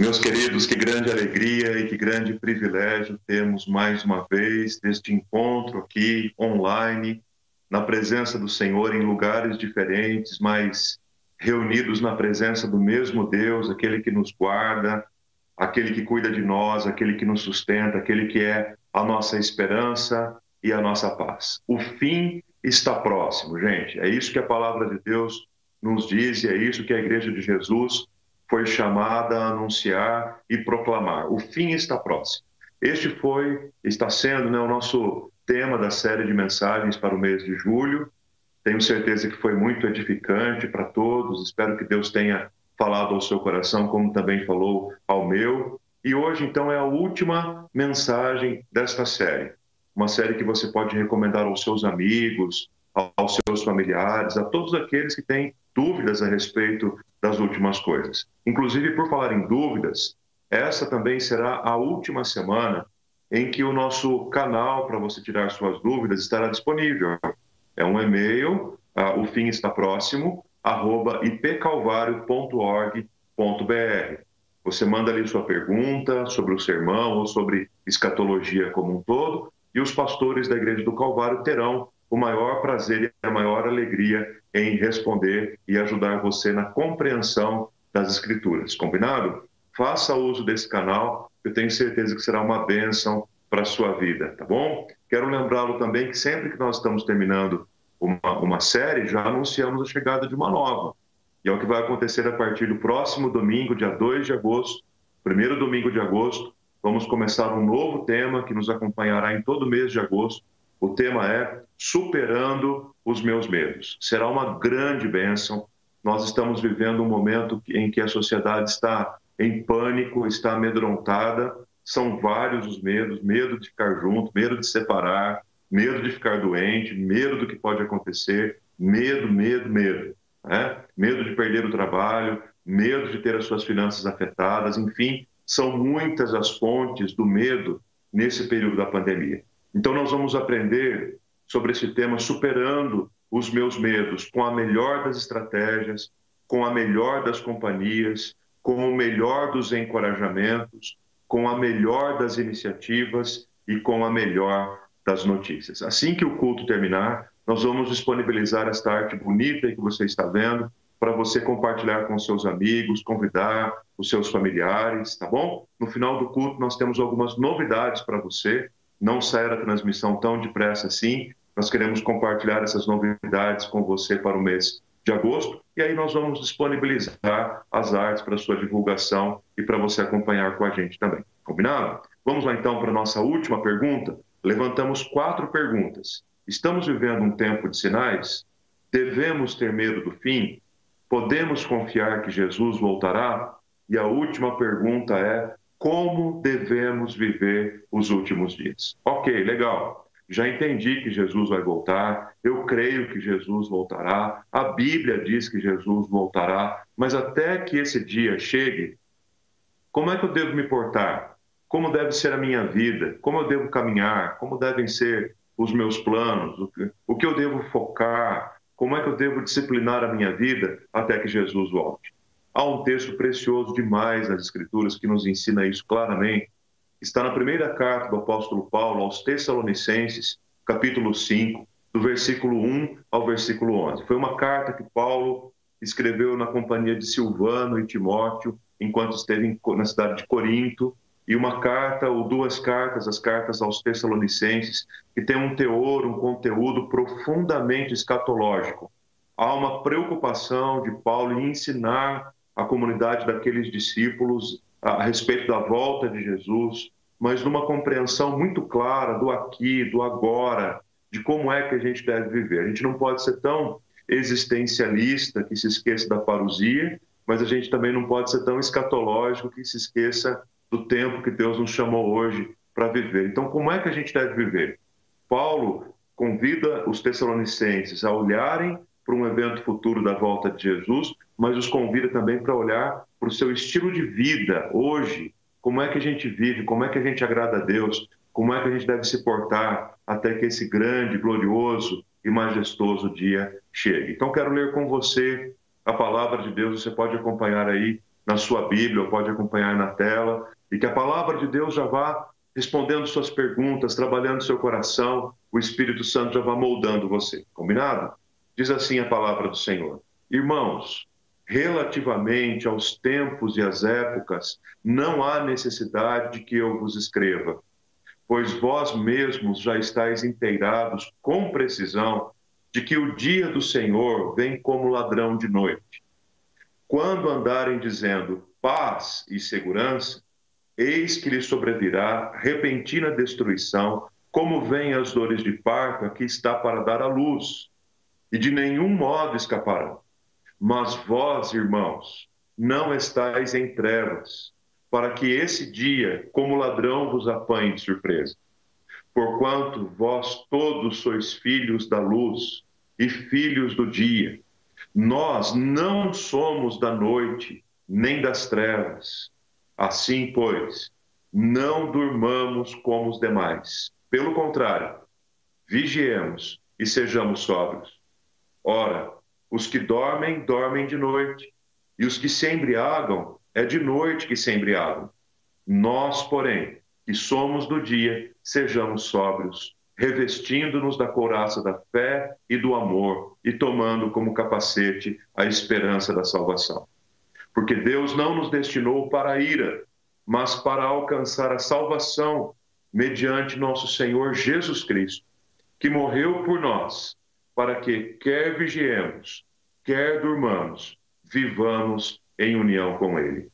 Meus queridos, que grande alegria e que grande privilégio temos mais uma vez deste encontro aqui online, na presença do Senhor em lugares diferentes, mas reunidos na presença do mesmo Deus, aquele que nos guarda, aquele que cuida de nós, aquele que nos sustenta, aquele que é a nossa esperança e a nossa paz. O fim está próximo, gente. É isso que a palavra de Deus nos diz e é isso que a igreja de Jesus foi chamada a anunciar e proclamar. O fim está próximo. Este foi, está sendo né, o nosso tema da série de mensagens para o mês de julho. Tenho certeza que foi muito edificante para todos. Espero que Deus tenha falado ao seu coração, como também falou ao meu. E hoje, então, é a última mensagem desta série. Uma série que você pode recomendar aos seus amigos, aos seus familiares, a todos aqueles que têm dúvidas a respeito das últimas coisas. Inclusive, por falar em dúvidas, essa também será a última semana em que o nosso canal para você tirar suas dúvidas estará disponível. É um e-mail, uh, o fim está próximo, arroba ipcalvario.org.br. Você manda ali sua pergunta sobre o sermão ou sobre escatologia como um todo, e os pastores da Igreja do Calvário terão o maior prazer e a maior alegria em responder e ajudar você na compreensão das Escrituras. Combinado? Faça uso desse canal, eu tenho certeza que será uma bênção para a sua vida, tá bom? Quero lembrá-lo também que sempre que nós estamos terminando uma, uma série, já anunciamos a chegada de uma nova. E é o que vai acontecer a partir do próximo domingo, dia 2 de agosto, primeiro domingo de agosto. Vamos começar um novo tema que nos acompanhará em todo o mês de agosto. O tema é Superando os Meus Medos. Será uma grande bênção. Nós estamos vivendo um momento em que a sociedade está em pânico, está amedrontada. São vários os medos: medo de ficar junto, medo de separar, medo de ficar doente, medo do que pode acontecer, medo, medo, medo. Né? Medo de perder o trabalho, medo de ter as suas finanças afetadas, enfim, são muitas as fontes do medo nesse período da pandemia. Então, nós vamos aprender sobre esse tema, superando os meus medos, com a melhor das estratégias, com a melhor das companhias, com o melhor dos encorajamentos, com a melhor das iniciativas e com a melhor das notícias. Assim que o culto terminar, nós vamos disponibilizar esta arte bonita que você está vendo para você compartilhar com seus amigos, convidar os seus familiares, tá bom? No final do culto, nós temos algumas novidades para você não sair a transmissão tão depressa assim. Nós queremos compartilhar essas novidades com você para o mês de agosto e aí nós vamos disponibilizar as artes para sua divulgação e para você acompanhar com a gente também. Combinado? Vamos lá então para a nossa última pergunta. Levantamos quatro perguntas. Estamos vivendo um tempo de sinais? Devemos ter medo do fim? Podemos confiar que Jesus voltará? E a última pergunta é: como devemos viver os últimos dias. Ok, legal. Já entendi que Jesus vai voltar, eu creio que Jesus voltará, a Bíblia diz que Jesus voltará, mas até que esse dia chegue, como é que eu devo me portar? Como deve ser a minha vida? Como eu devo caminhar? Como devem ser os meus planos? O que eu devo focar? Como é que eu devo disciplinar a minha vida até que Jesus volte? Há um texto precioso demais nas Escrituras que nos ensina isso claramente. Está na primeira carta do apóstolo Paulo aos Tessalonicenses, capítulo 5, do versículo 1 ao versículo 11. Foi uma carta que Paulo escreveu na companhia de Silvano e Timóteo, enquanto esteve na cidade de Corinto, e uma carta ou duas cartas, as cartas aos Tessalonicenses, que tem um teor, um conteúdo profundamente escatológico. Há uma preocupação de Paulo em ensinar a comunidade daqueles discípulos a respeito da volta de Jesus, mas numa compreensão muito clara do aqui, do agora, de como é que a gente deve viver. A gente não pode ser tão existencialista que se esqueça da parousia, mas a gente também não pode ser tão escatológico que se esqueça do tempo que Deus nos chamou hoje para viver. Então, como é que a gente deve viver? Paulo convida os tessalonicenses a olharem para um evento futuro da volta de Jesus, mas os convida também para olhar para o seu estilo de vida hoje, como é que a gente vive, como é que a gente agrada a Deus, como é que a gente deve se portar até que esse grande, glorioso e majestoso dia chegue. Então quero ler com você a palavra de Deus, você pode acompanhar aí na sua Bíblia ou pode acompanhar na tela, e que a palavra de Deus já vá respondendo suas perguntas, trabalhando seu coração, o Espírito Santo já vá moldando você. Combinado? Diz assim a palavra do Senhor: Irmãos, relativamente aos tempos e às épocas, não há necessidade de que eu vos escreva, pois vós mesmos já estáis inteirados com precisão de que o dia do Senhor vem como ladrão de noite. Quando andarem dizendo paz e segurança, eis que lhe sobrevirá repentina destruição, como vêm as dores de parto que está para dar à luz, e de nenhum modo escaparão. Mas vós, irmãos, não estáis em trevas, para que esse dia, como ladrão, vos apanhe de surpresa. Porquanto vós todos sois filhos da luz e filhos do dia. Nós não somos da noite, nem das trevas. Assim, pois, não durmamos como os demais. Pelo contrário, vigiemos e sejamos sóbrios. Ora, os que dormem, dormem de noite, e os que se embriagam, é de noite que se embriagam. Nós, porém, que somos do dia, sejamos sóbrios, revestindo-nos da couraça da fé e do amor e tomando como capacete a esperança da salvação. Porque Deus não nos destinou para a ira, mas para alcançar a salvação mediante nosso Senhor Jesus Cristo, que morreu por nós para que, quer vigiemos, quer durmamos, vivamos em união com Ele.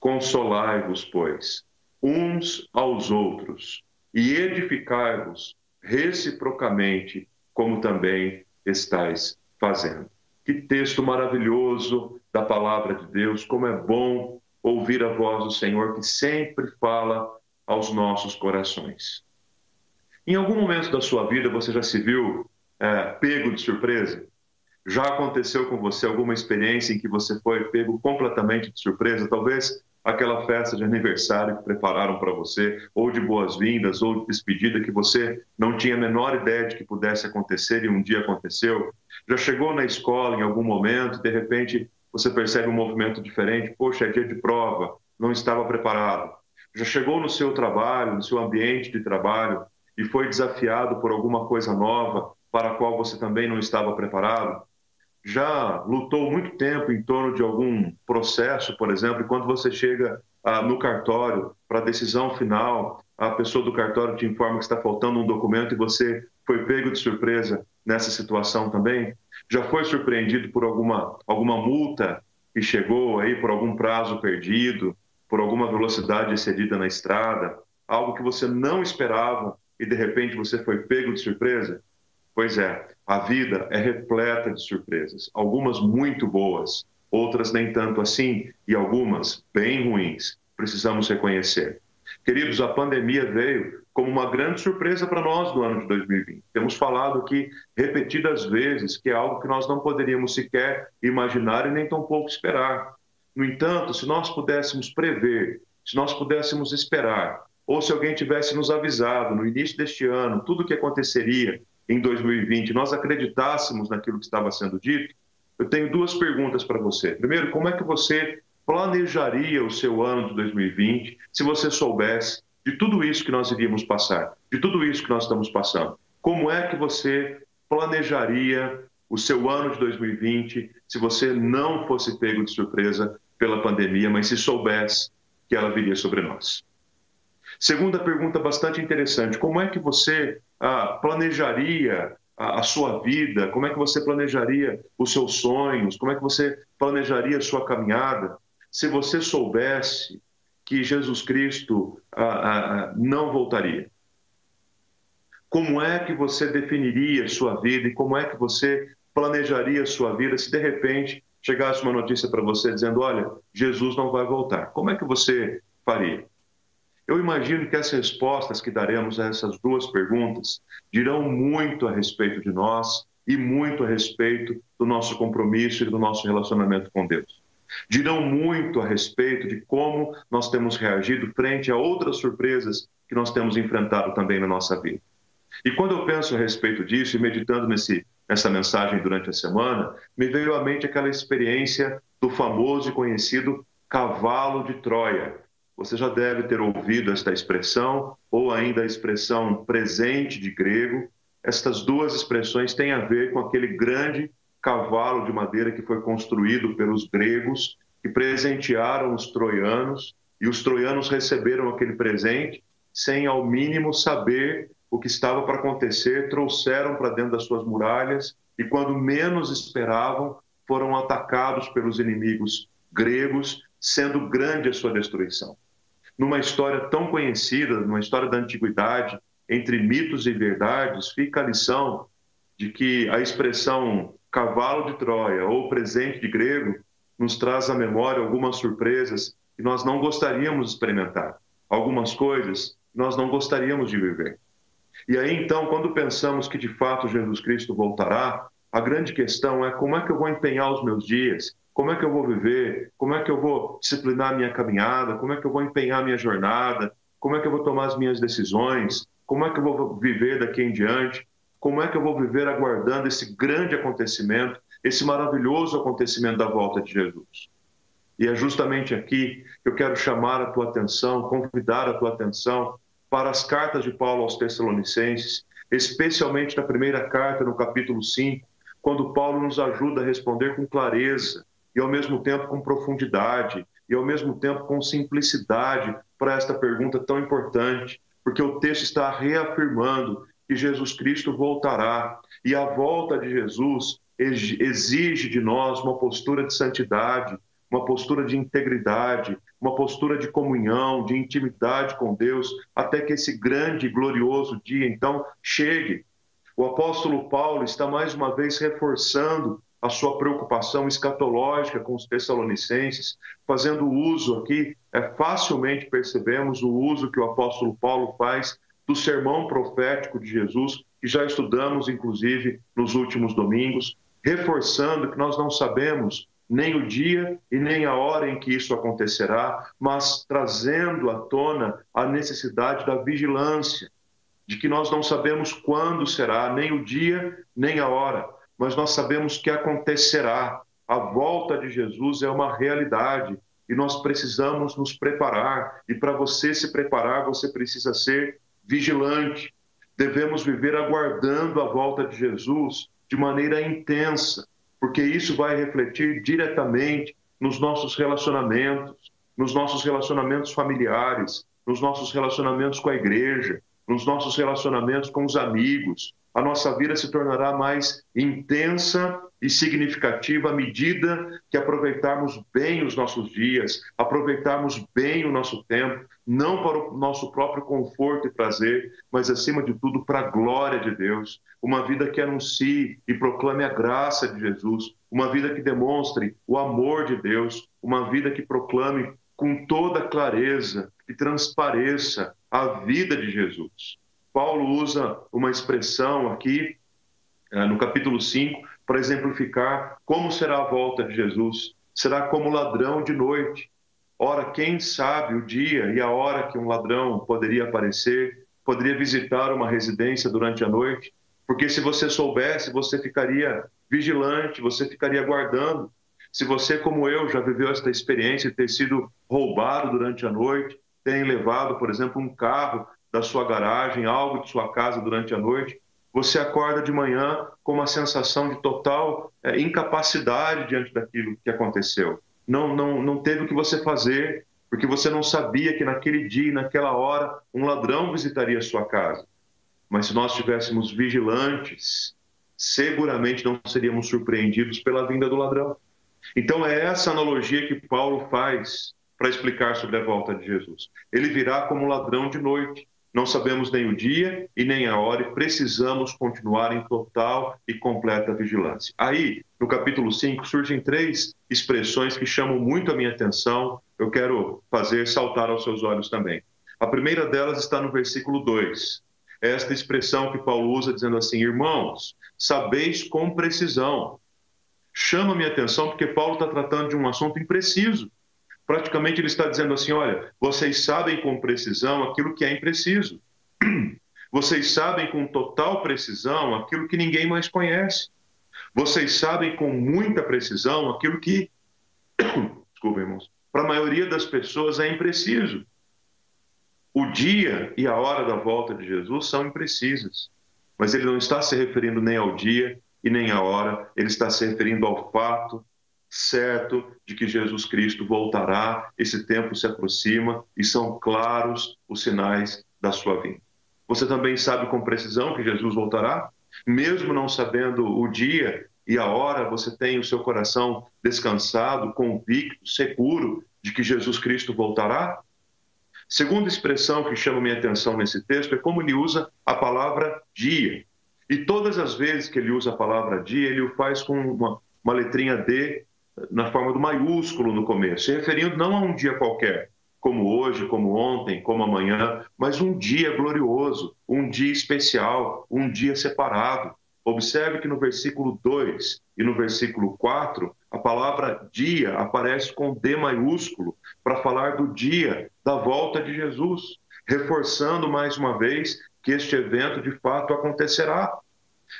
Consolai-vos, pois, uns aos outros, e edificai-vos reciprocamente, como também estáis fazendo. Que texto maravilhoso da palavra de Deus, como é bom ouvir a voz do Senhor que sempre fala aos nossos corações. Em algum momento da sua vida você já se viu é, pego de surpresa? Já aconteceu com você alguma experiência em que você foi pego completamente de surpresa? Talvez aquela festa de aniversário que prepararam para você, ou de boas-vindas, ou de despedida que você não tinha a menor ideia de que pudesse acontecer e um dia aconteceu. Já chegou na escola em algum momento, de repente você percebe um movimento diferente, poxa, é dia de prova, não estava preparado. Já chegou no seu trabalho, no seu ambiente de trabalho e foi desafiado por alguma coisa nova para a qual você também não estava preparado? Já lutou muito tempo em torno de algum processo, por exemplo, e quando você chega ah, no cartório para a decisão final, a pessoa do cartório te informa que está faltando um documento e você foi pego de surpresa nessa situação também? Já foi surpreendido por alguma, alguma multa que chegou aí, por algum prazo perdido, por alguma velocidade excedida na estrada, algo que você não esperava e de repente você foi pego de surpresa? Pois é, a vida é repleta de surpresas, algumas muito boas, outras nem tanto assim e algumas bem ruins. Precisamos reconhecer. Queridos, a pandemia veio como uma grande surpresa para nós no ano de 2020. Temos falado aqui repetidas vezes que é algo que nós não poderíamos sequer imaginar e nem tampouco esperar. No entanto, se nós pudéssemos prever, se nós pudéssemos esperar, ou se alguém tivesse nos avisado no início deste ano tudo o que aconteceria em 2020 nós acreditássemos naquilo que estava sendo dito, eu tenho duas perguntas para você. Primeiro, como é que você planejaria o seu ano de 2020 se você soubesse de tudo isso que nós iríamos passar, de tudo isso que nós estamos passando? Como é que você planejaria o seu ano de 2020 se você não fosse pego de surpresa pela pandemia, mas se soubesse que ela viria sobre nós? Segunda pergunta bastante interessante: como é que você ah, planejaria a, a, sua vida? Como é que você planejaria os seus sonhos? Como é que você planejaria a sua caminhada se você soubesse que Jesus Cristo ah, ah, não voltaria? Como é que você definiria a sua vida e como é que você planejaria a sua vida se de repente chegasse uma notícia para você dizendo: olha, Jesus não vai voltar? Como é que você faria? Eu imagino que as respostas que daremos a essas duas perguntas dirão muito a respeito de nós e muito a respeito do nosso compromisso e do nosso relacionamento com Deus. Dirão muito a respeito de como nós temos reagido frente a outras surpresas que nós temos enfrentado também na nossa vida. E quando eu penso a respeito disso e meditando nesse, nessa mensagem durante a semana, me veio à mente aquela experiência do famoso e conhecido cavalo de Troia. Você já deve ter ouvido esta expressão, ou ainda a expressão presente de grego. Estas duas expressões têm a ver com aquele grande cavalo de madeira que foi construído pelos gregos, que presentearam os troianos, e os troianos receberam aquele presente sem, ao mínimo, saber o que estava para acontecer, trouxeram para dentro das suas muralhas e, quando menos esperavam, foram atacados pelos inimigos gregos, sendo grande a sua destruição. Numa história tão conhecida, numa história da antiguidade, entre mitos e verdades, fica a lição de que a expressão cavalo de Troia ou presente de grego nos traz à memória algumas surpresas que nós não gostaríamos de experimentar, algumas coisas que nós não gostaríamos de viver. E aí então, quando pensamos que de fato Jesus Cristo voltará, a grande questão é como é que eu vou empenhar os meus dias, como é que eu vou viver, como é que eu vou disciplinar a minha caminhada, como é que eu vou empenhar a minha jornada, como é que eu vou tomar as minhas decisões, como é que eu vou viver daqui em diante, como é que eu vou viver aguardando esse grande acontecimento, esse maravilhoso acontecimento da volta de Jesus. E é justamente aqui que eu quero chamar a tua atenção, convidar a tua atenção para as cartas de Paulo aos Tessalonicenses, especialmente na primeira carta, no capítulo 5, quando Paulo nos ajuda a responder com clareza e ao mesmo tempo com profundidade e ao mesmo tempo com simplicidade para esta pergunta tão importante, porque o texto está reafirmando que Jesus Cristo voltará e a volta de Jesus exige de nós uma postura de santidade, uma postura de integridade, uma postura de comunhão, de intimidade com Deus, até que esse grande e glorioso dia então chegue. O apóstolo Paulo está mais uma vez reforçando a sua preocupação escatológica com os tessalonicenses, fazendo uso aqui, é, facilmente percebemos o uso que o apóstolo Paulo faz do sermão profético de Jesus, que já estudamos, inclusive, nos últimos domingos, reforçando que nós não sabemos nem o dia e nem a hora em que isso acontecerá, mas trazendo à tona a necessidade da vigilância, de que nós não sabemos quando será, nem o dia, nem a hora, mas nós sabemos que acontecerá. A volta de Jesus é uma realidade e nós precisamos nos preparar. E para você se preparar, você precisa ser vigilante. Devemos viver aguardando a volta de Jesus de maneira intensa, porque isso vai refletir diretamente nos nossos relacionamentos, nos nossos relacionamentos familiares, nos nossos relacionamentos com a igreja, nos nossos relacionamentos com os amigos. A nossa vida se tornará mais intensa e significativa à medida que aproveitarmos bem os nossos dias, aproveitarmos bem o nosso tempo, não para o nosso próprio conforto e prazer, mas acima de tudo para a glória de Deus. Uma vida que anuncie e proclame a graça de Jesus, uma vida que demonstre o amor de Deus, uma vida que proclame com toda clareza e transpareça a vida de Jesus. Paulo usa uma expressão aqui eh, no capítulo 5 para exemplificar como será a volta de Jesus. Será como ladrão de noite. Ora, quem sabe o dia e a hora que um ladrão poderia aparecer, poderia visitar uma residência durante a noite? Porque se você soubesse, você ficaria vigilante, você ficaria guardando. Se você, como eu, já viveu esta experiência de ter sido roubado durante a noite, tem levado, por exemplo, um carro da sua garagem, algo de sua casa durante a noite, você acorda de manhã com uma sensação de total é, incapacidade diante daquilo que aconteceu. Não, não, não teve o que você fazer, porque você não sabia que naquele dia, naquela hora, um ladrão visitaria a sua casa. Mas se nós estivéssemos vigilantes, seguramente não seríamos surpreendidos pela vinda do ladrão. Então é essa analogia que Paulo faz para explicar sobre a volta de Jesus. Ele virá como ladrão de noite. Não sabemos nem o dia e nem a hora e precisamos continuar em total e completa vigilância. Aí, no capítulo 5, surgem três expressões que chamam muito a minha atenção. Eu quero fazer saltar aos seus olhos também. A primeira delas está no versículo 2. É esta expressão que Paulo usa dizendo assim: Irmãos, sabeis com precisão. Chama minha atenção porque Paulo está tratando de um assunto impreciso praticamente ele está dizendo assim: olha, vocês sabem com precisão aquilo que é impreciso. Vocês sabem com total precisão aquilo que ninguém mais conhece. Vocês sabem com muita precisão aquilo que. Desculpa, irmãos. para a maioria das pessoas é impreciso. O dia e a hora da volta de Jesus são imprecisas, mas ele não está se referindo nem ao dia e nem à hora, ele está se referindo ao fato certo de que Jesus Cristo voltará, esse tempo se aproxima e são claros os sinais da sua vinda. Você também sabe com precisão que Jesus voltará? Mesmo não sabendo o dia e a hora, você tem o seu coração descansado, convicto, seguro de que Jesus Cristo voltará? Segunda expressão que chama minha atenção nesse texto é como ele usa a palavra dia. E todas as vezes que ele usa a palavra dia, ele o faz com uma, uma letrinha D na forma do maiúsculo no começo, se referindo não a um dia qualquer, como hoje, como ontem, como amanhã, mas um dia glorioso, um dia especial, um dia separado. Observe que no versículo 2 e no versículo 4, a palavra dia aparece com D maiúsculo para falar do dia da volta de Jesus, reforçando mais uma vez que este evento de fato acontecerá.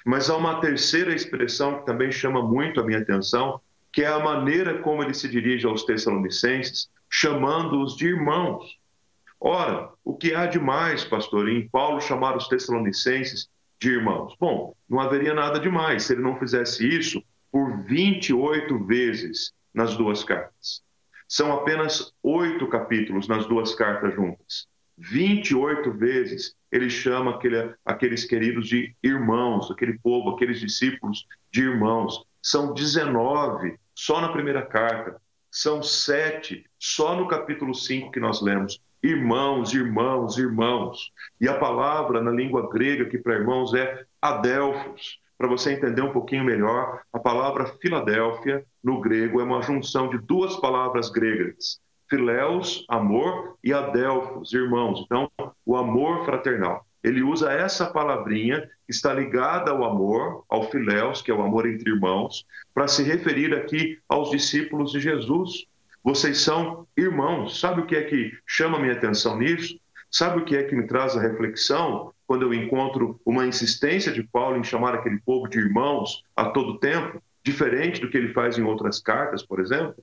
Mas há uma terceira expressão que também chama muito a minha atenção, que é a maneira como ele se dirige aos Tessalonicenses, chamando-os de irmãos. Ora, o que há de mais, pastor, em Paulo chamar os Tessalonicenses de irmãos? Bom, não haveria nada de mais se ele não fizesse isso por 28 vezes nas duas cartas. São apenas oito capítulos nas duas cartas juntas. 28 vezes ele chama aquele, aqueles queridos de irmãos, aquele povo, aqueles discípulos de irmãos. São 19 só na primeira carta. São sete, só no capítulo 5 que nós lemos. Irmãos, irmãos, irmãos. E a palavra na língua grega que para irmãos é adelphos. Para você entender um pouquinho melhor, a palavra Filadélfia, no grego, é uma junção de duas palavras gregas. Filéus, amor, e adelphos, irmãos. Então, o amor fraternal ele usa essa palavrinha que está ligada ao amor, ao filéus, que é o amor entre irmãos, para se referir aqui aos discípulos de Jesus. Vocês são irmãos. Sabe o que é que chama minha atenção nisso? Sabe o que é que me traz a reflexão quando eu encontro uma insistência de Paulo em chamar aquele povo de irmãos a todo tempo, diferente do que ele faz em outras cartas, por exemplo?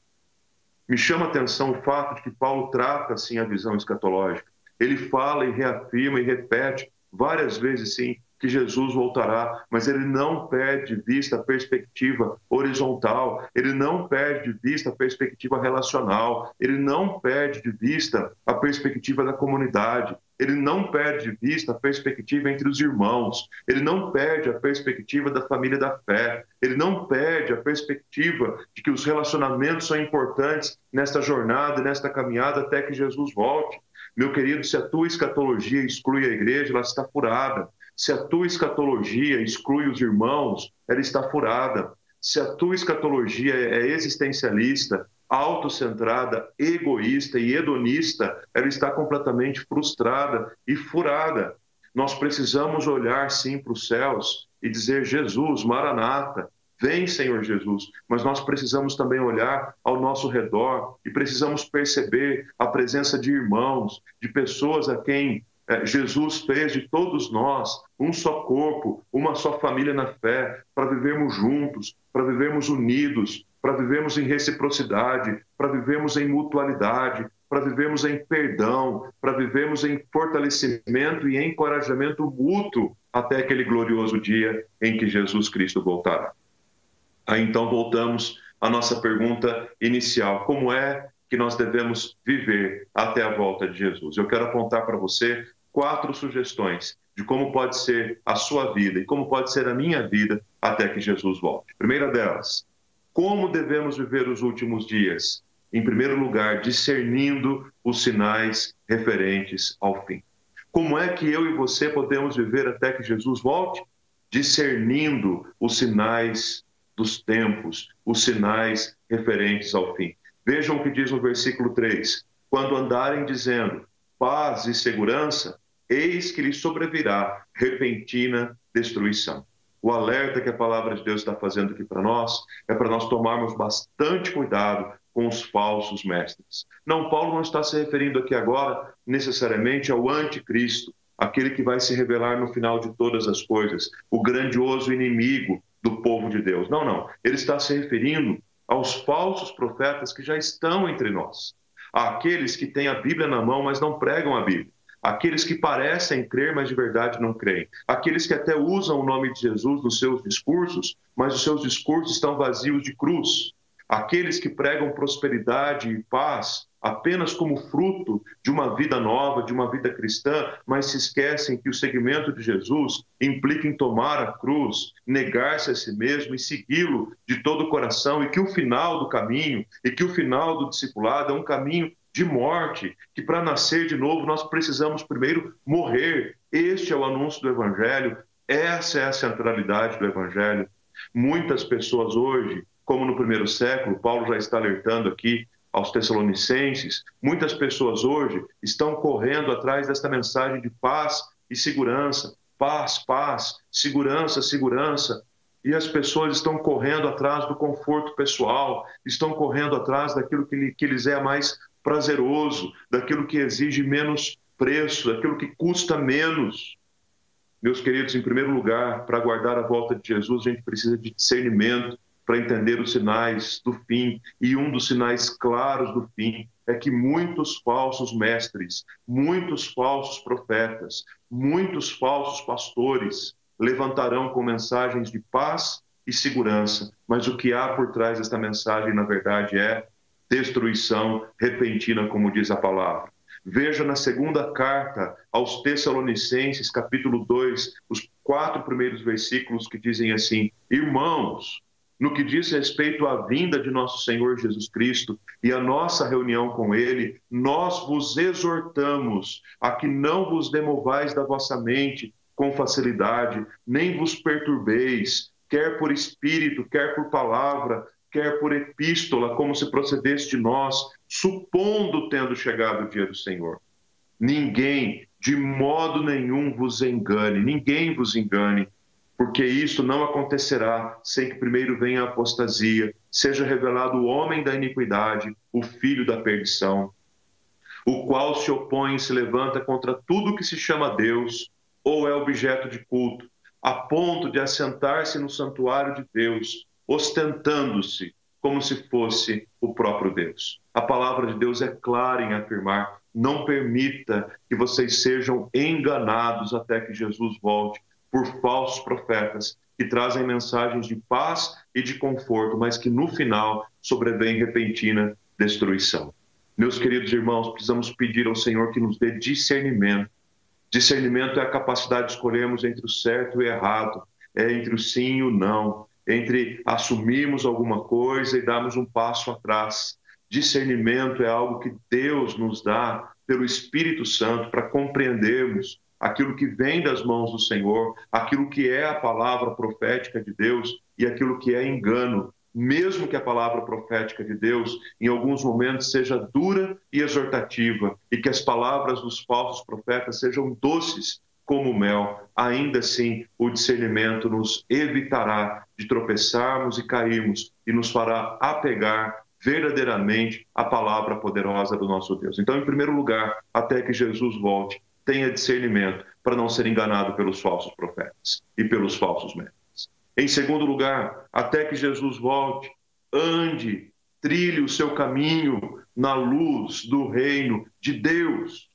Me chama a atenção o fato de que Paulo trata assim a visão escatológica. Ele fala e reafirma e repete várias vezes, sim, que Jesus voltará, mas ele não perde de vista a perspectiva horizontal, ele não perde de vista a perspectiva relacional, ele não perde de vista a perspectiva da comunidade, ele não perde de vista a perspectiva entre os irmãos, ele não perde a perspectiva da família da fé, ele não perde a perspectiva de que os relacionamentos são importantes nesta jornada, nesta caminhada até que Jesus volte. Meu querido, se a tua escatologia exclui a igreja, ela está furada. Se a tua escatologia exclui os irmãos, ela está furada. Se a tua escatologia é existencialista, autocentrada, egoísta e hedonista, ela está completamente frustrada e furada. Nós precisamos olhar sim para os céus e dizer: Jesus, Maranata, Vem, Senhor Jesus, mas nós precisamos também olhar ao nosso redor e precisamos perceber a presença de irmãos, de pessoas a quem eh, Jesus fez de todos nós um só corpo, uma só família na fé, para vivermos juntos, para vivermos unidos, para vivermos em reciprocidade, para vivermos em mutualidade, para vivermos em perdão, para vivermos em fortalecimento e encorajamento mútuo até aquele glorioso dia em que Jesus Cristo voltará. Aí então voltamos à nossa pergunta inicial: como é que nós devemos viver até a volta de Jesus? Eu quero apontar para você quatro sugestões de como pode ser a sua vida e como pode ser a minha vida até que Jesus volte. Primeira delas, como devemos viver os últimos dias? Em primeiro lugar, discernindo os sinais referentes ao fim. Como é que eu e você podemos viver até que Jesus volte? Discernindo os sinais dos tempos, os sinais referentes ao fim. Vejam o que diz no versículo 3: Quando andarem dizendo paz e segurança, eis que lhes sobrevirá repentina destruição. O alerta que a palavra de Deus está fazendo aqui para nós é para nós tomarmos bastante cuidado com os falsos mestres. Não, Paulo não está se referindo aqui agora necessariamente ao anticristo, aquele que vai se revelar no final de todas as coisas, o grandioso inimigo do povo de Deus. Não, não. Ele está se referindo aos falsos profetas que já estão entre nós. Aqueles que têm a Bíblia na mão, mas não pregam a Bíblia. Aqueles que parecem crer, mas de verdade não creem. Aqueles que até usam o nome de Jesus nos seus discursos, mas os seus discursos estão vazios de cruz. Aqueles que pregam prosperidade e paz apenas como fruto de uma vida nova, de uma vida cristã, mas se esquecem que o seguimento de Jesus implica em tomar a cruz, negar-se a si mesmo e segui-lo de todo o coração, e que o final do caminho, e que o final do discipulado é um caminho de morte, que para nascer de novo nós precisamos primeiro morrer. Este é o anúncio do Evangelho, essa é a centralidade do Evangelho. Muitas pessoas hoje como no primeiro século, Paulo já está alertando aqui aos Tessalonicenses, muitas pessoas hoje estão correndo atrás desta mensagem de paz e segurança. Paz, paz, segurança, segurança. E as pessoas estão correndo atrás do conforto pessoal, estão correndo atrás daquilo que, que lhes é mais prazeroso, daquilo que exige menos preço, daquilo que custa menos. Meus queridos, em primeiro lugar, para guardar a volta de Jesus, a gente precisa de discernimento, para entender os sinais do fim. E um dos sinais claros do fim é que muitos falsos mestres, muitos falsos profetas, muitos falsos pastores levantarão com mensagens de paz e segurança, mas o que há por trás desta mensagem, na verdade, é destruição repentina, como diz a palavra. Veja na segunda carta aos Tessalonicenses, capítulo 2, os quatro primeiros versículos que dizem assim: Irmãos, no que diz respeito à vinda de nosso Senhor Jesus Cristo e a nossa reunião com Ele, nós vos exortamos a que não vos demovais da vossa mente com facilidade, nem vos perturbeis, quer por espírito, quer por palavra, quer por epístola, como se procedesse de nós, supondo tendo chegado o dia do Senhor. Ninguém, de modo nenhum, vos engane, ninguém vos engane, porque isso não acontecerá sem que primeiro venha a apostasia, seja revelado o homem da iniquidade, o filho da perdição, o qual se opõe e se levanta contra tudo que se chama Deus ou é objeto de culto, a ponto de assentar-se no santuário de Deus, ostentando-se como se fosse o próprio Deus. A palavra de Deus é clara em afirmar: não permita que vocês sejam enganados até que Jesus volte por falsos profetas que trazem mensagens de paz e de conforto, mas que no final sobrevém repentina destruição. Meus queridos irmãos, precisamos pedir ao Senhor que nos dê discernimento. Discernimento é a capacidade de escolhermos entre o certo e o errado, é entre o sim e o não, entre assumirmos alguma coisa e darmos um passo atrás. Discernimento é algo que Deus nos dá pelo Espírito Santo para compreendermos aquilo que vem das mãos do Senhor, aquilo que é a palavra profética de Deus e aquilo que é engano, mesmo que a palavra profética de Deus em alguns momentos seja dura e exortativa e que as palavras dos falsos profetas sejam doces como mel, ainda assim o discernimento nos evitará de tropeçarmos e cairmos e nos fará apegar verdadeiramente a palavra poderosa do nosso Deus. Então, em primeiro lugar, até que Jesus volte, tenha discernimento para não ser enganado pelos falsos profetas e pelos falsos mestres. Em segundo lugar, até que Jesus volte, ande, trilhe o seu caminho na luz do reino de Deus.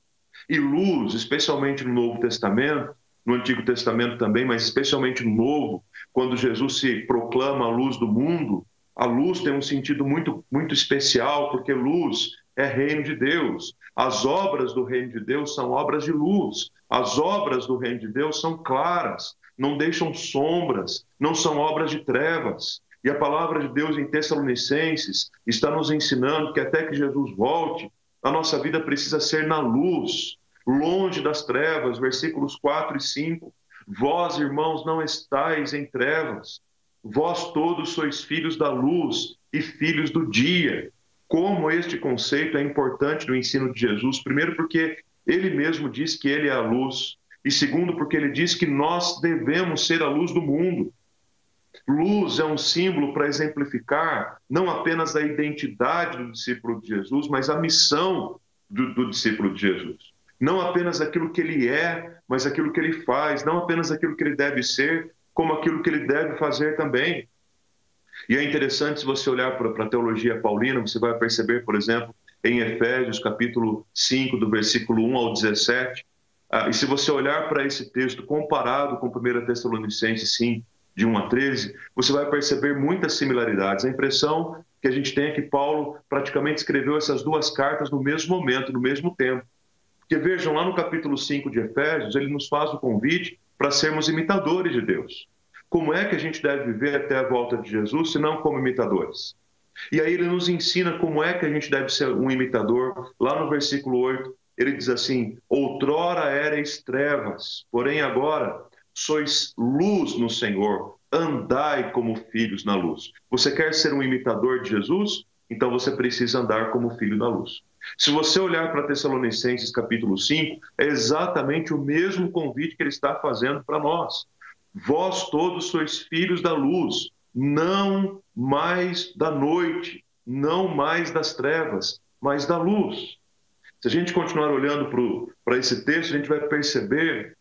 E luz, especialmente no Novo Testamento, no Antigo Testamento também, mas especialmente no Novo, quando Jesus se proclama a luz do mundo, a luz tem um sentido muito, muito especial, porque luz é reino de Deus. As obras do reino de Deus são obras de luz. As obras do reino de Deus são claras, não deixam sombras, não são obras de trevas. E a palavra de Deus em Tessalonicenses está nos ensinando que até que Jesus volte, a nossa vida precisa ser na luz, longe das trevas, versículos 4 e 5. Vós, irmãos, não estáis em trevas, vós todos sois filhos da luz e filhos do dia como este conceito é importante no ensino de Jesus. Primeiro, porque ele mesmo diz que ele é a luz, e segundo, porque ele diz que nós devemos ser a luz do mundo. Luz é um símbolo para exemplificar não apenas a identidade do discípulo de Jesus, mas a missão do, do discípulo de Jesus. Não apenas aquilo que ele é, mas aquilo que ele faz, não apenas aquilo que ele deve ser, como aquilo que ele deve fazer também. E é interessante, se você olhar para a teologia paulina, você vai perceber, por exemplo, em Efésios, capítulo 5, do versículo 1 ao 17. Ah, e se você olhar para esse texto comparado com 1 Tessalonicenses 5, de 1 a 13, você vai perceber muitas similaridades. A impressão que a gente tem é que Paulo praticamente escreveu essas duas cartas no mesmo momento, no mesmo tempo. Porque vejam, lá no capítulo 5 de Efésios, ele nos faz o convite para sermos imitadores de Deus. Como é que a gente deve viver até a volta de Jesus, se não como imitadores? E aí ele nos ensina como é que a gente deve ser um imitador. Lá no versículo 8, ele diz assim: Outrora erais trevas, porém agora sois luz no Senhor, andai como filhos na luz. Você quer ser um imitador de Jesus? Então você precisa andar como filho da luz. Se você olhar para Tessalonicenses capítulo 5, é exatamente o mesmo convite que ele está fazendo para nós. Vós todos sois filhos da luz, não mais da noite, não mais das trevas, mas da luz. Se a gente continuar olhando para esse texto, a gente vai perceber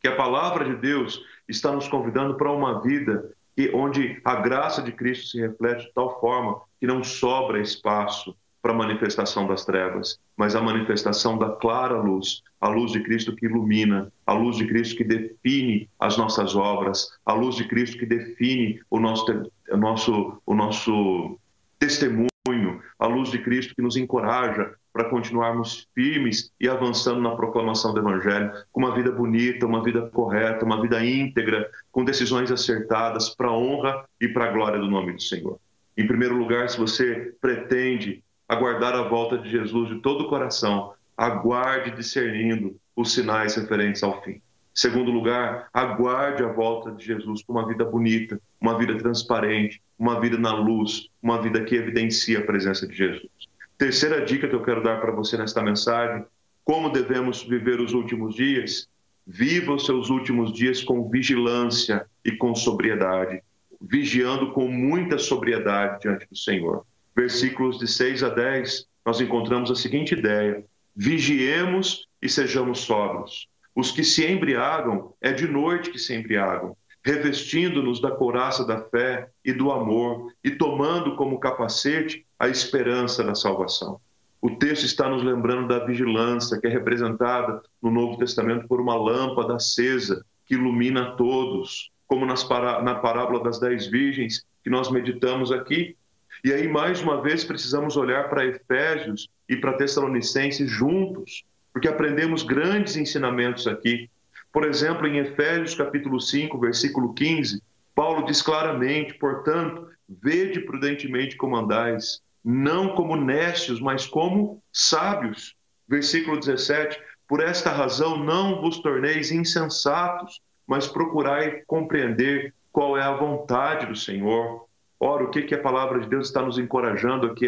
que a palavra de Deus está nos convidando para uma vida que, onde a graça de Cristo se reflete de tal forma que não sobra espaço para a manifestação das trevas, mas a manifestação da clara luz, a luz de Cristo que ilumina, a luz de Cristo que define as nossas obras, a luz de Cristo que define o nosso, o nosso, o nosso testemunho, a luz de Cristo que nos encoraja para continuarmos firmes e avançando na proclamação do Evangelho, com uma vida bonita, uma vida correta, uma vida íntegra, com decisões acertadas para a honra e para a glória do nome do Senhor. Em primeiro lugar, se você pretende aguardar a volta de Jesus de todo o coração, aguarde discernindo os sinais referentes ao fim. Segundo lugar, aguarde a volta de Jesus com uma vida bonita, uma vida transparente, uma vida na luz, uma vida que evidencia a presença de Jesus. Terceira dica que eu quero dar para você nesta mensagem: como devemos viver os últimos dias? Viva os seus últimos dias com vigilância e com sobriedade, vigiando com muita sobriedade diante do Senhor. Versículos de 6 a 10, nós encontramos a seguinte ideia: vigiemos e sejamos sóbrios. Os que se embriagam, é de noite que se embriagam, revestindo-nos da couraça da fé e do amor e tomando como capacete a esperança da salvação. O texto está nos lembrando da vigilância que é representada no Novo Testamento por uma lâmpada acesa que ilumina todos, como nas na parábola das dez virgens que nós meditamos aqui. E aí, mais uma vez, precisamos olhar para Efésios e para Tessalonicenses juntos, porque aprendemos grandes ensinamentos aqui. Por exemplo, em Efésios capítulo 5, versículo 15, Paulo diz claramente, portanto, vede prudentemente como andais, não como necios, mas como sábios. Versículo 17, por esta razão não vos torneis insensatos, mas procurai compreender qual é a vontade do Senhor. Ora, o que, que a palavra de Deus está nos encorajando aqui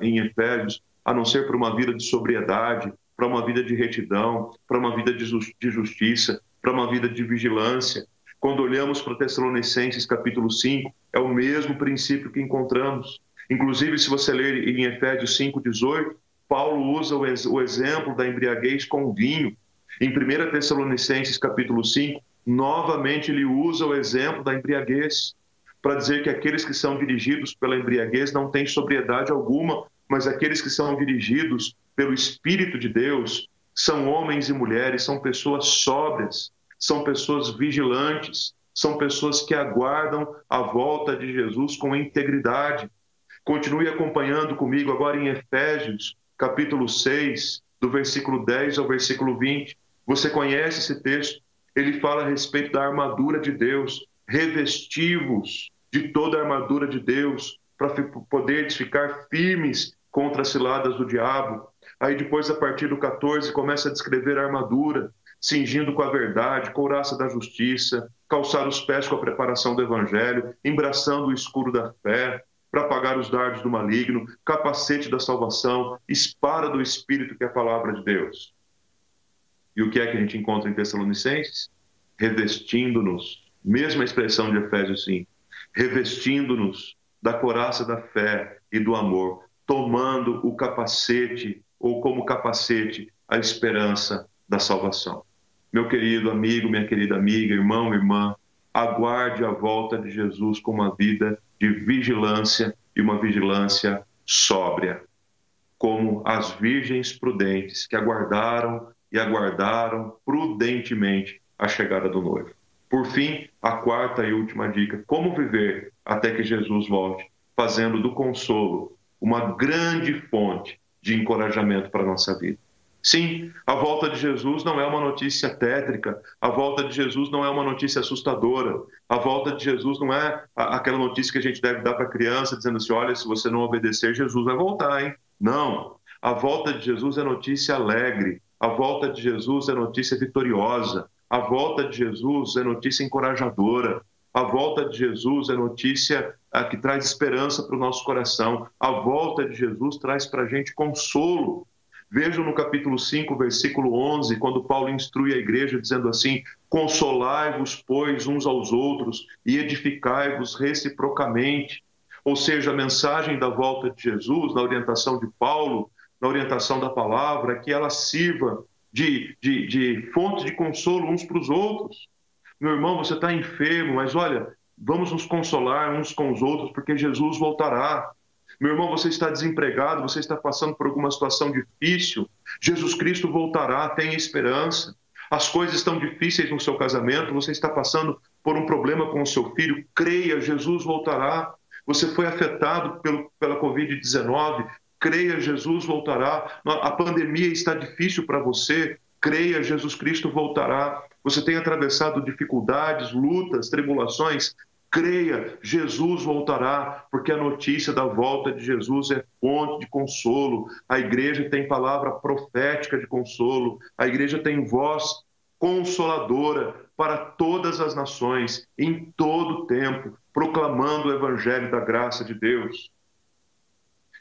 em Efésios, a não ser por uma vida de sobriedade, para uma vida de retidão, para uma vida de justiça, para uma vida de vigilância. Quando olhamos para Tessalonicenses capítulo 5, é o mesmo princípio que encontramos. Inclusive, se você ler em Efésios 5,18, Paulo usa o exemplo da embriaguez com vinho. Em 1 Tessalonicenses capítulo 5, novamente ele usa o exemplo da embriaguez para dizer que aqueles que são dirigidos pela embriaguez não têm sobriedade alguma, mas aqueles que são dirigidos pelo Espírito de Deus são homens e mulheres, são pessoas sóbrias, são pessoas vigilantes, são pessoas que aguardam a volta de Jesus com integridade. Continue acompanhando comigo agora em Efésios, capítulo 6, do versículo 10 ao versículo 20. Você conhece esse texto? Ele fala a respeito da armadura de Deus, revestivos de toda a armadura de Deus, para poder ficar firmes contra as ciladas do diabo. Aí depois, a partir do 14, começa a descrever a armadura, cingindo com a verdade, couraça da justiça, calçar os pés com a preparação do evangelho, embraçando o escuro da fé, para apagar os dardos do maligno, capacete da salvação, espada do Espírito, que é a palavra de Deus. E o que é que a gente encontra em Tessalonicenses? Revestindo-nos, mesma expressão de Efésios 5, revestindo-nos da coraça da fé e do amor, tomando o capacete ou como capacete a esperança da salvação. Meu querido amigo, minha querida amiga, irmão, irmã, aguarde a volta de Jesus com uma vida de vigilância e uma vigilância sóbria. como as virgens prudentes que aguardaram e aguardaram prudentemente a chegada do noivo. Por fim, a quarta e última dica: como viver até que Jesus volte, fazendo do consolo uma grande fonte de encorajamento para a nossa vida. Sim, a volta de Jesus não é uma notícia tétrica, a volta de Jesus não é uma notícia assustadora, a volta de Jesus não é aquela notícia que a gente deve dar para a criança dizendo assim: olha, se você não obedecer, Jesus vai voltar, hein? Não. A volta de Jesus é notícia alegre, a volta de Jesus é notícia vitoriosa, a volta de Jesus é notícia encorajadora, a volta de Jesus é notícia ah, que traz esperança para o nosso coração, a volta de Jesus traz para a gente consolo. Vejam no capítulo 5, versículo 11, quando Paulo instrui a igreja dizendo assim: Consolai-vos, pois, uns aos outros e edificai-vos reciprocamente. Ou seja, a mensagem da volta de Jesus, na orientação de Paulo, na orientação da palavra, que ela sirva de, de, de fonte de consolo uns para os outros. Meu irmão, você está enfermo, mas olha, vamos nos consolar uns com os outros, porque Jesus voltará. Meu irmão, você está desempregado, você está passando por alguma situação difícil. Jesus Cristo voltará, tenha esperança. As coisas estão difíceis no seu casamento, você está passando por um problema com o seu filho, creia, Jesus voltará. Você foi afetado pelo, pela Covid-19, creia, Jesus voltará. A pandemia está difícil para você, creia, Jesus Cristo voltará. Você tem atravessado dificuldades, lutas, tribulações, Creia, Jesus voltará, porque a notícia da volta de Jesus é fonte de consolo. A igreja tem palavra profética de consolo, a igreja tem voz consoladora para todas as nações, em todo o tempo, proclamando o evangelho da graça de Deus.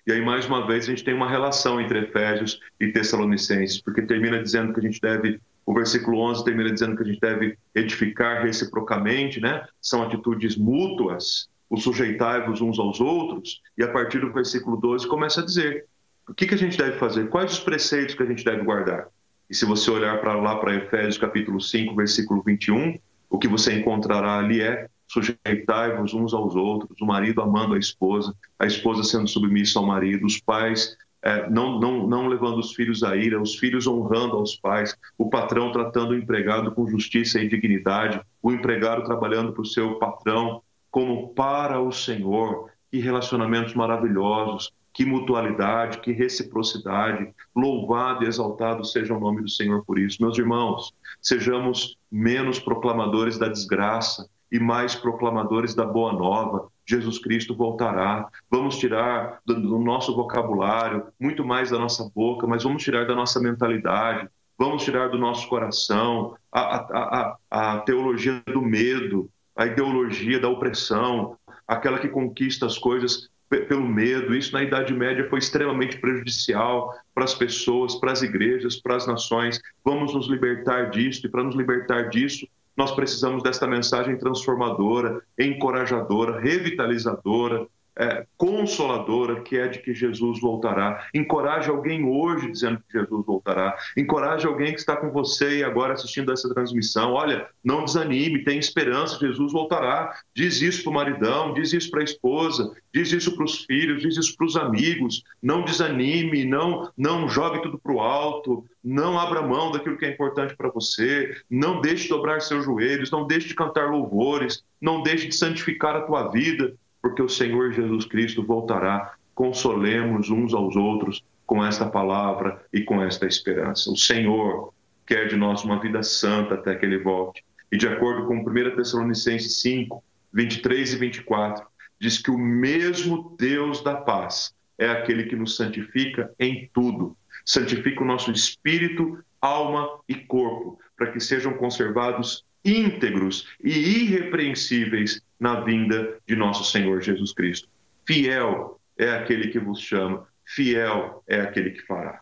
E aí, mais uma vez, a gente tem uma relação entre Efésios e Tessalonicenses, porque termina dizendo que a gente deve o versículo 11 termina dizendo que a gente deve edificar reciprocamente, né? São atitudes mútuas, o sujeitai-vos uns aos outros, e a partir do versículo 12 começa a dizer o que, que a gente deve fazer, quais os preceitos que a gente deve guardar. E se você olhar para lá para Efésios capítulo 5, versículo 21, o que você encontrará ali é sujeitai-vos uns aos outros, o marido amando a esposa, a esposa sendo submissa ao marido, os pais é, não, não, não levando os filhos à ira, os filhos honrando aos pais, o patrão tratando o empregado com justiça e dignidade, o empregado trabalhando para o seu patrão como para o Senhor. Que relacionamentos maravilhosos, que mutualidade, que reciprocidade. Louvado e exaltado seja o nome do Senhor por isso. Meus irmãos, sejamos menos proclamadores da desgraça e mais proclamadores da boa nova. Jesus Cristo voltará. Vamos tirar do, do, nosso vocabulário, muito mais da nossa boca, mas vamos tirar da nossa mentalidade, vamos tirar do nosso coração a, a, a, a teologia do medo, a ideologia da opressão, aquela que conquista as coisas pelo medo. Isso na Idade Média foi extremamente prejudicial para as pessoas, para as igrejas, para as nações. Vamos nos libertar disso, e para nos libertar disso, nós precisamos desta mensagem transformadora, encorajadora, revitalizadora, é, consoladora, que é de que Jesus voltará. Encoraje alguém hoje dizendo que Jesus voltará. Encoraje alguém que está com você e agora assistindo essa transmissão. Olha, não desanime, tem esperança, Jesus voltará. Diz isso para o maridão, diz isso para a esposa, diz isso para os filhos, diz isso para os amigos. Não desanime, não, não jogue tudo para o alto, não abra mão daquilo que é importante para você, não deixe de dobrar seus joelhos, não deixe de cantar louvores, não deixe de santificar a tua vida porque o Senhor Jesus Cristo voltará. Consolemos uns aos outros com esta palavra e com esta esperança. O Senhor quer de nós uma vida santa até que ele volte. E de acordo com 1 Tessalonicenses 5, 23 e 24, diz que o mesmo Deus da paz é aquele que nos santifica em tudo. Santifica o nosso espírito, alma e corpo, para que sejam conservados íntegros e irrepreensíveis na vinda de nosso Senhor Jesus Cristo. Fiel é aquele que vos chama, fiel é aquele que fará.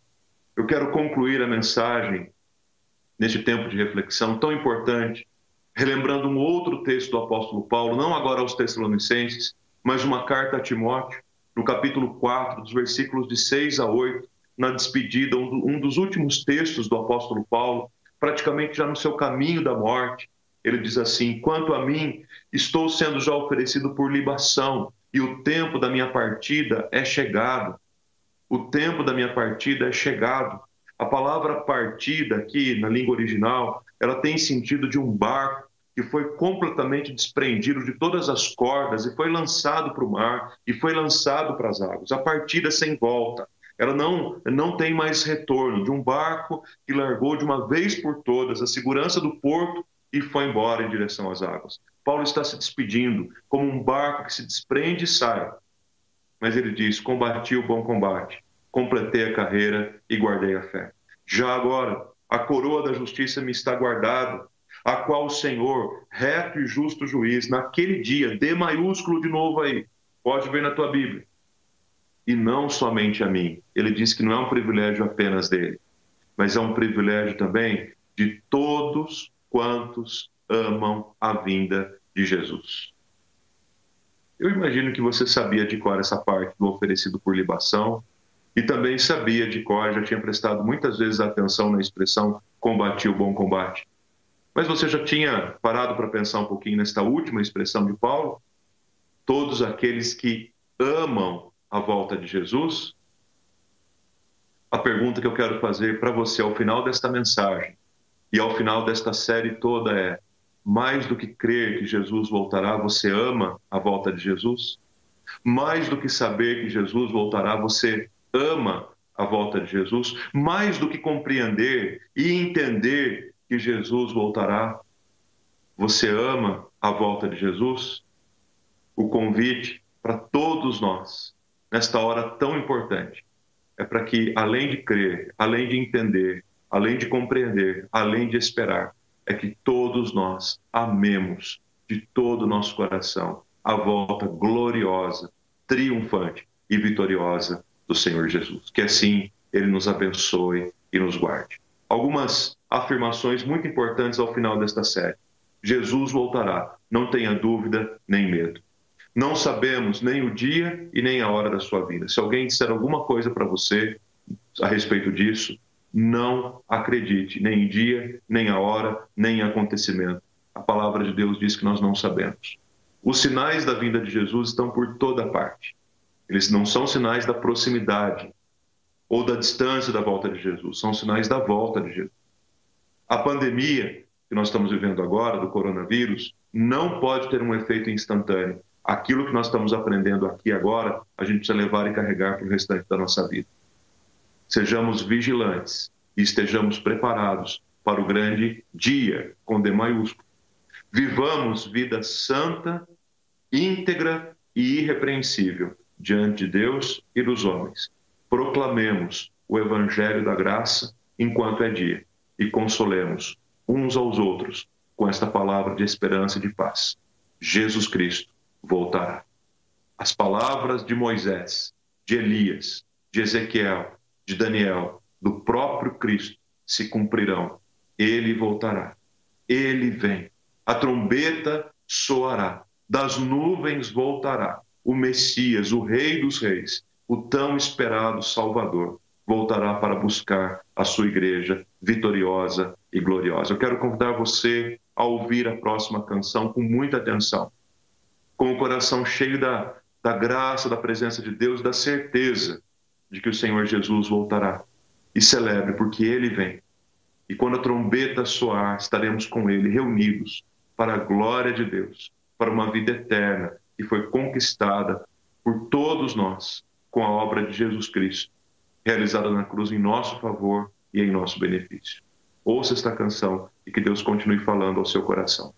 Eu quero concluir a mensagem neste tempo de reflexão tão importante, relembrando um outro texto do apóstolo Paulo, não agora aos Tessalonicenses, mas uma carta a Timóteo, no capítulo 4, dos versículos de 6 a 8, na despedida, um dos últimos textos do apóstolo Paulo, praticamente já no seu caminho da morte. Ele diz assim: Quanto a mim, estou sendo já oferecido por libação, e o tempo da minha partida é chegado. o tempo da minha partida é chegado. A palavra partida aqui na língua original, ela tem sentido de um barco que foi completamente desprendido de todas as cordas e foi lançado para o mar e foi lançado para as águas. A partida sem volta. Ela não, não tem mais retorno de um barco que largou de uma vez por todas a segurança do porto e foi embora em direção às águas. Paulo está se despedindo como um barco que se desprende e sai. Mas ele diz: Combati o bom combate, completei a carreira e guardei a fé. Já agora, a coroa da justiça me está guardada, a qual o Senhor, reto e justo juiz, naquele dia, D maiúsculo de novo aí, pode ver na tua Bíblia, e não somente a mim. Ele diz que não é um privilégio apenas dele, mas é um privilégio também de todos quantos amam a vinda de Jesus. Eu imagino que você sabia de cor essa parte do oferecido por libação e também sabia de cor, já tinha prestado muitas vezes atenção na expressão combati o bom combate. Mas você já tinha parado para pensar um pouquinho nesta última expressão de Paulo? Todos aqueles que amam a volta de Jesus? A pergunta que eu quero fazer para você ao final desta mensagem e ao final desta série toda é: mais do que crer que Jesus voltará, você ama a volta de Jesus? Mais do que saber que Jesus voltará, você ama a volta de Jesus? Mais do que compreender e entender que Jesus voltará, você ama a volta de Jesus? O convite para todos nós, nesta hora tão importante, é para que, além de crer, além de entender, além de compreender, além de esperar, é que todos nós amemos de todo o nosso coração a volta gloriosa, triunfante e vitoriosa do Senhor Jesus. Que assim ele nos abençoe e nos guarde. Algumas afirmações muito importantes ao final desta série. Jesus voltará, não tenha dúvida nem medo. Não sabemos nem o dia e nem a hora da sua vida. Se alguém disser alguma coisa para você a respeito disso, não acredite, nem em dia, nem a hora, nem em acontecimento. A palavra de Deus diz que nós não sabemos. Os sinais da vinda de Jesus estão por toda parte. Eles não são sinais da proximidade ou da distância da volta de Jesus, são sinais da volta de Jesus. A pandemia que nós estamos vivendo agora, do coronavírus, não pode ter um efeito instantâneo. Aquilo que nós estamos aprendendo aqui agora, a gente precisa levar e carregar para o restante da nossa vida sejamos vigilantes e estejamos preparados para o grande dia, com D maiúsculo. Vivamos vida santa, íntegra e irrepreensível diante de Deus e dos homens. Proclamemos o Evangelho da graça enquanto é dia e consolemos uns aos outros com esta palavra de esperança e de paz. Jesus Cristo voltará. As palavras de Moisés, de Elias, de Ezequiel, de Daniel, do próprio Cristo, se cumprirão. Ele voltará. Ele vem. A trombeta soará. Das nuvens voltará. O Messias, o Rei dos Reis, o tão esperado Salvador, voltará para buscar a sua igreja vitoriosa e gloriosa. Eu quero convidar você a ouvir a próxima canção com muita atenção, com o coração cheio da, da graça, da presença de Deus, da certeza de que o Senhor Jesus voltará. E celebre, porque ele vem. E quando a trombeta soar, estaremos com ele reunidos para a glória de Deus, para uma vida eterna que foi conquistada por todos nós com a obra de Jesus Cristo, realizada na cruz em nosso favor e em nosso benefício. Ouça esta canção e que Deus continue falando ao seu coração.